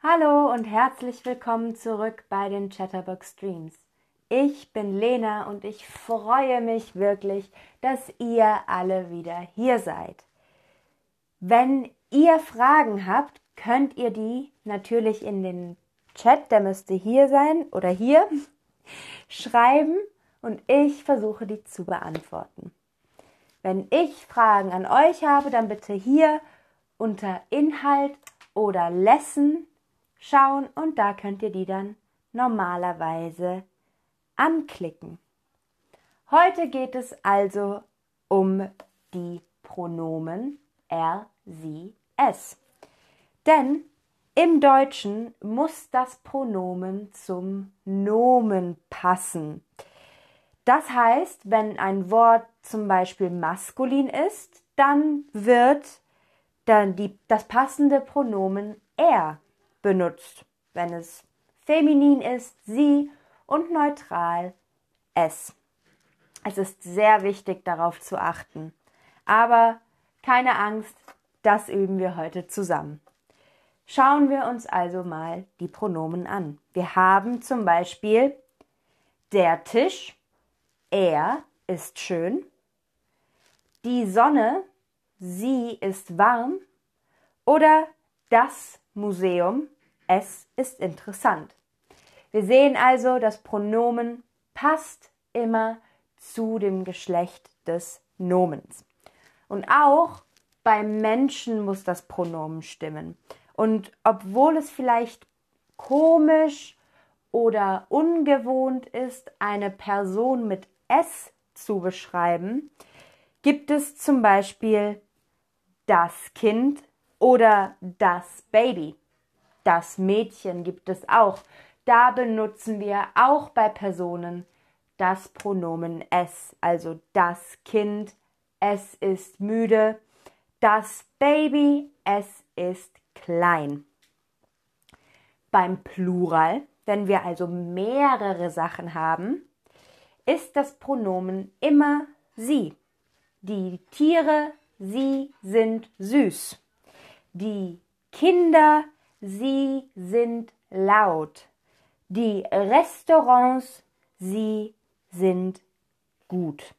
Hallo und herzlich willkommen zurück bei den Chatterbox Streams. Ich bin Lena und ich freue mich wirklich, dass ihr alle wieder hier seid. Wenn ihr Fragen habt, könnt ihr die natürlich in den Chat, der müsste hier sein oder hier, schreiben und ich versuche die zu beantworten. Wenn ich Fragen an euch habe, dann bitte hier unter Inhalt oder Lesson schauen und da könnt ihr die dann normalerweise anklicken. Heute geht es also um die Pronomen er, sie, es. Denn im Deutschen muss das Pronomen zum Nomen passen. Das heißt, wenn ein Wort zum Beispiel maskulin ist, dann wird dann die, das passende Pronomen er benutzt. Wenn es feminin ist, sie und neutral es. Es ist sehr wichtig darauf zu achten. Aber keine Angst, das üben wir heute zusammen. Schauen wir uns also mal die Pronomen an. Wir haben zum Beispiel der Tisch, er ist schön, die Sonne, sie ist warm oder das Museum, es ist interessant. Wir sehen also, das Pronomen passt immer zu dem Geschlecht des Nomens. Und auch beim Menschen muss das Pronomen stimmen. Und obwohl es vielleicht komisch oder ungewohnt ist, eine Person mit S zu beschreiben, gibt es zum Beispiel das Kind oder das Baby. Das Mädchen gibt es auch. Da benutzen wir auch bei Personen das Pronomen es, also das Kind, es ist müde, das Baby, es ist klein. Beim Plural, wenn wir also mehrere Sachen haben, ist das Pronomen immer sie. Die Tiere, sie sind süß. Die Kinder, sie sind laut. Die Restaurants, sie sind gut.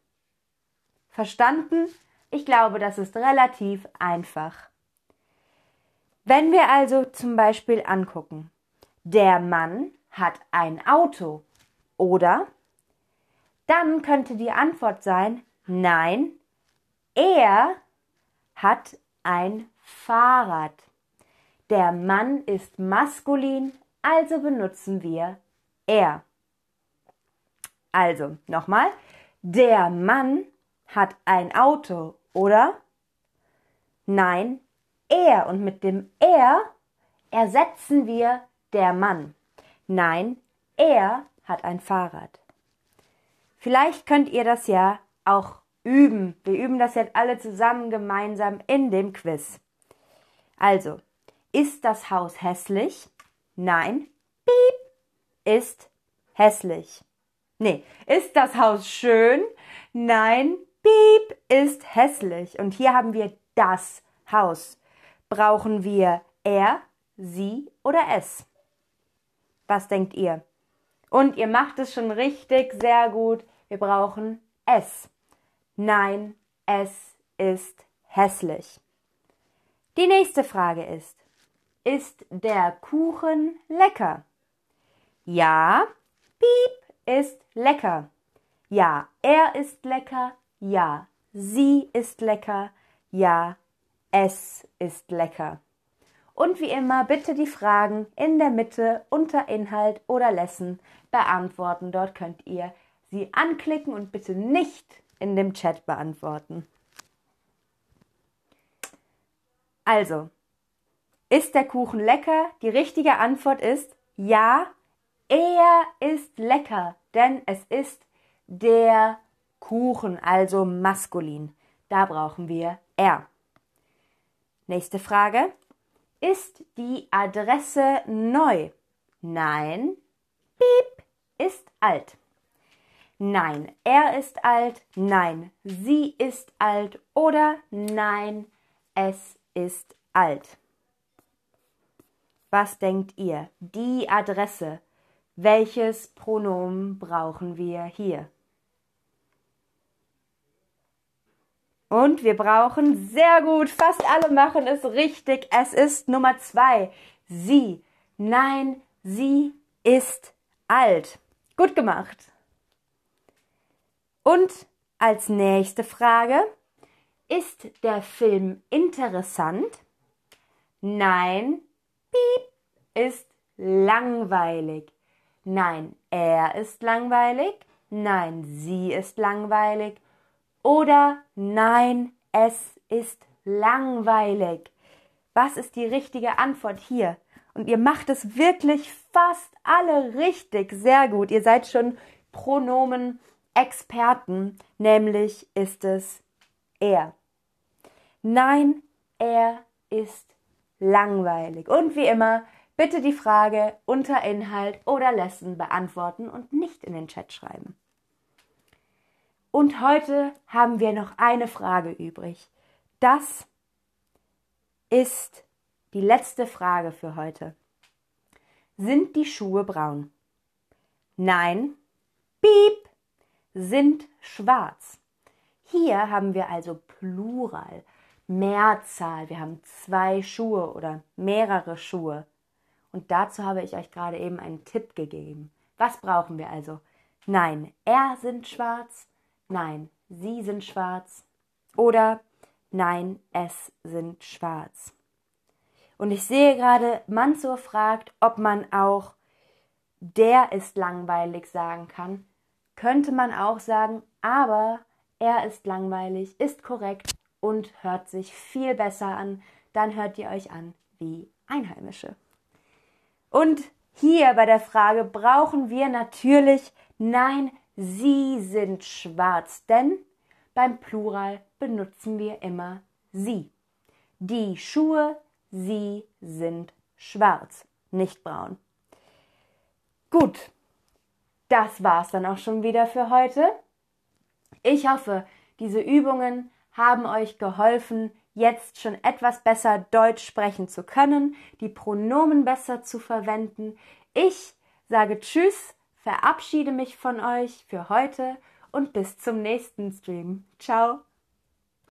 Verstanden? Ich glaube, das ist relativ einfach. Wenn wir also zum Beispiel angucken, der Mann hat ein Auto oder dann könnte die Antwort sein, nein, er hat ein Fahrrad. Der Mann ist maskulin, also benutzen wir er. Also nochmal, der Mann hat ein Auto, oder? Nein, er. Und mit dem er ersetzen wir der Mann. Nein, er hat ein Fahrrad. Vielleicht könnt ihr das ja auch üben. Wir üben das jetzt alle zusammen gemeinsam in dem Quiz. Also, ist das Haus hässlich? Nein. Piep ist hässlich. Nee, ist das Haus schön? Nein. Piep ist hässlich. Und hier haben wir das Haus. Brauchen wir er, sie oder es? Was denkt ihr? Und ihr macht es schon richtig, sehr gut. Wir brauchen es. Nein, es ist hässlich. Die nächste Frage ist, ist der Kuchen lecker? Ja, piep ist lecker. Ja, er ist lecker. Ja, sie ist lecker. Ja, es ist lecker. Und wie immer bitte die Fragen in der Mitte unter Inhalt oder Lesson beantworten. Dort könnt ihr sie anklicken und bitte nicht in dem Chat beantworten. Also, ist der Kuchen lecker? Die richtige Antwort ist ja, er ist lecker, denn es ist der Kuchen, also maskulin. Da brauchen wir er. Nächste Frage. Ist die Adresse neu? Nein. Piep ist alt. Nein, er ist alt. Nein, sie ist alt. Oder nein, es ist alt. Was denkt ihr? Die Adresse. Welches Pronomen brauchen wir hier? Und wir brauchen sehr gut, fast alle machen es richtig. Es ist Nummer zwei. Sie. Nein, sie ist alt. Gut gemacht. Und als nächste Frage. Ist der Film interessant? Nein, piep, ist langweilig. Nein, er ist langweilig. Nein, sie ist langweilig. Oder nein, es ist langweilig. Was ist die richtige Antwort hier? Und ihr macht es wirklich fast alle richtig. Sehr gut. Ihr seid schon Pronomen-Experten. Nämlich ist es er. Nein, er ist langweilig. Und wie immer, bitte die Frage unter Inhalt oder Lesson beantworten und nicht in den Chat schreiben. Und heute haben wir noch eine Frage übrig. Das ist die letzte Frage für heute. Sind die Schuhe braun? Nein. Piep. Sind schwarz. Hier haben wir also Plural. Mehrzahl. Wir haben zwei Schuhe oder mehrere Schuhe. Und dazu habe ich euch gerade eben einen Tipp gegeben. Was brauchen wir also? Nein, er sind schwarz. Nein, sie sind schwarz. Oder nein, es sind schwarz. Und ich sehe gerade, Mansur fragt, ob man auch der ist langweilig sagen kann. Könnte man auch sagen, aber er ist langweilig, ist korrekt und hört sich viel besser an, dann hört ihr euch an wie Einheimische. Und hier bei der Frage brauchen wir natürlich Nein, Sie sind schwarz, denn beim Plural benutzen wir immer Sie. Die Schuhe, sie sind schwarz, nicht braun. Gut, das war's dann auch schon wieder für heute. Ich hoffe, diese Übungen haben euch geholfen, jetzt schon etwas besser Deutsch sprechen zu können, die Pronomen besser zu verwenden. Ich sage Tschüss, verabschiede mich von euch für heute und bis zum nächsten Stream. Ciao!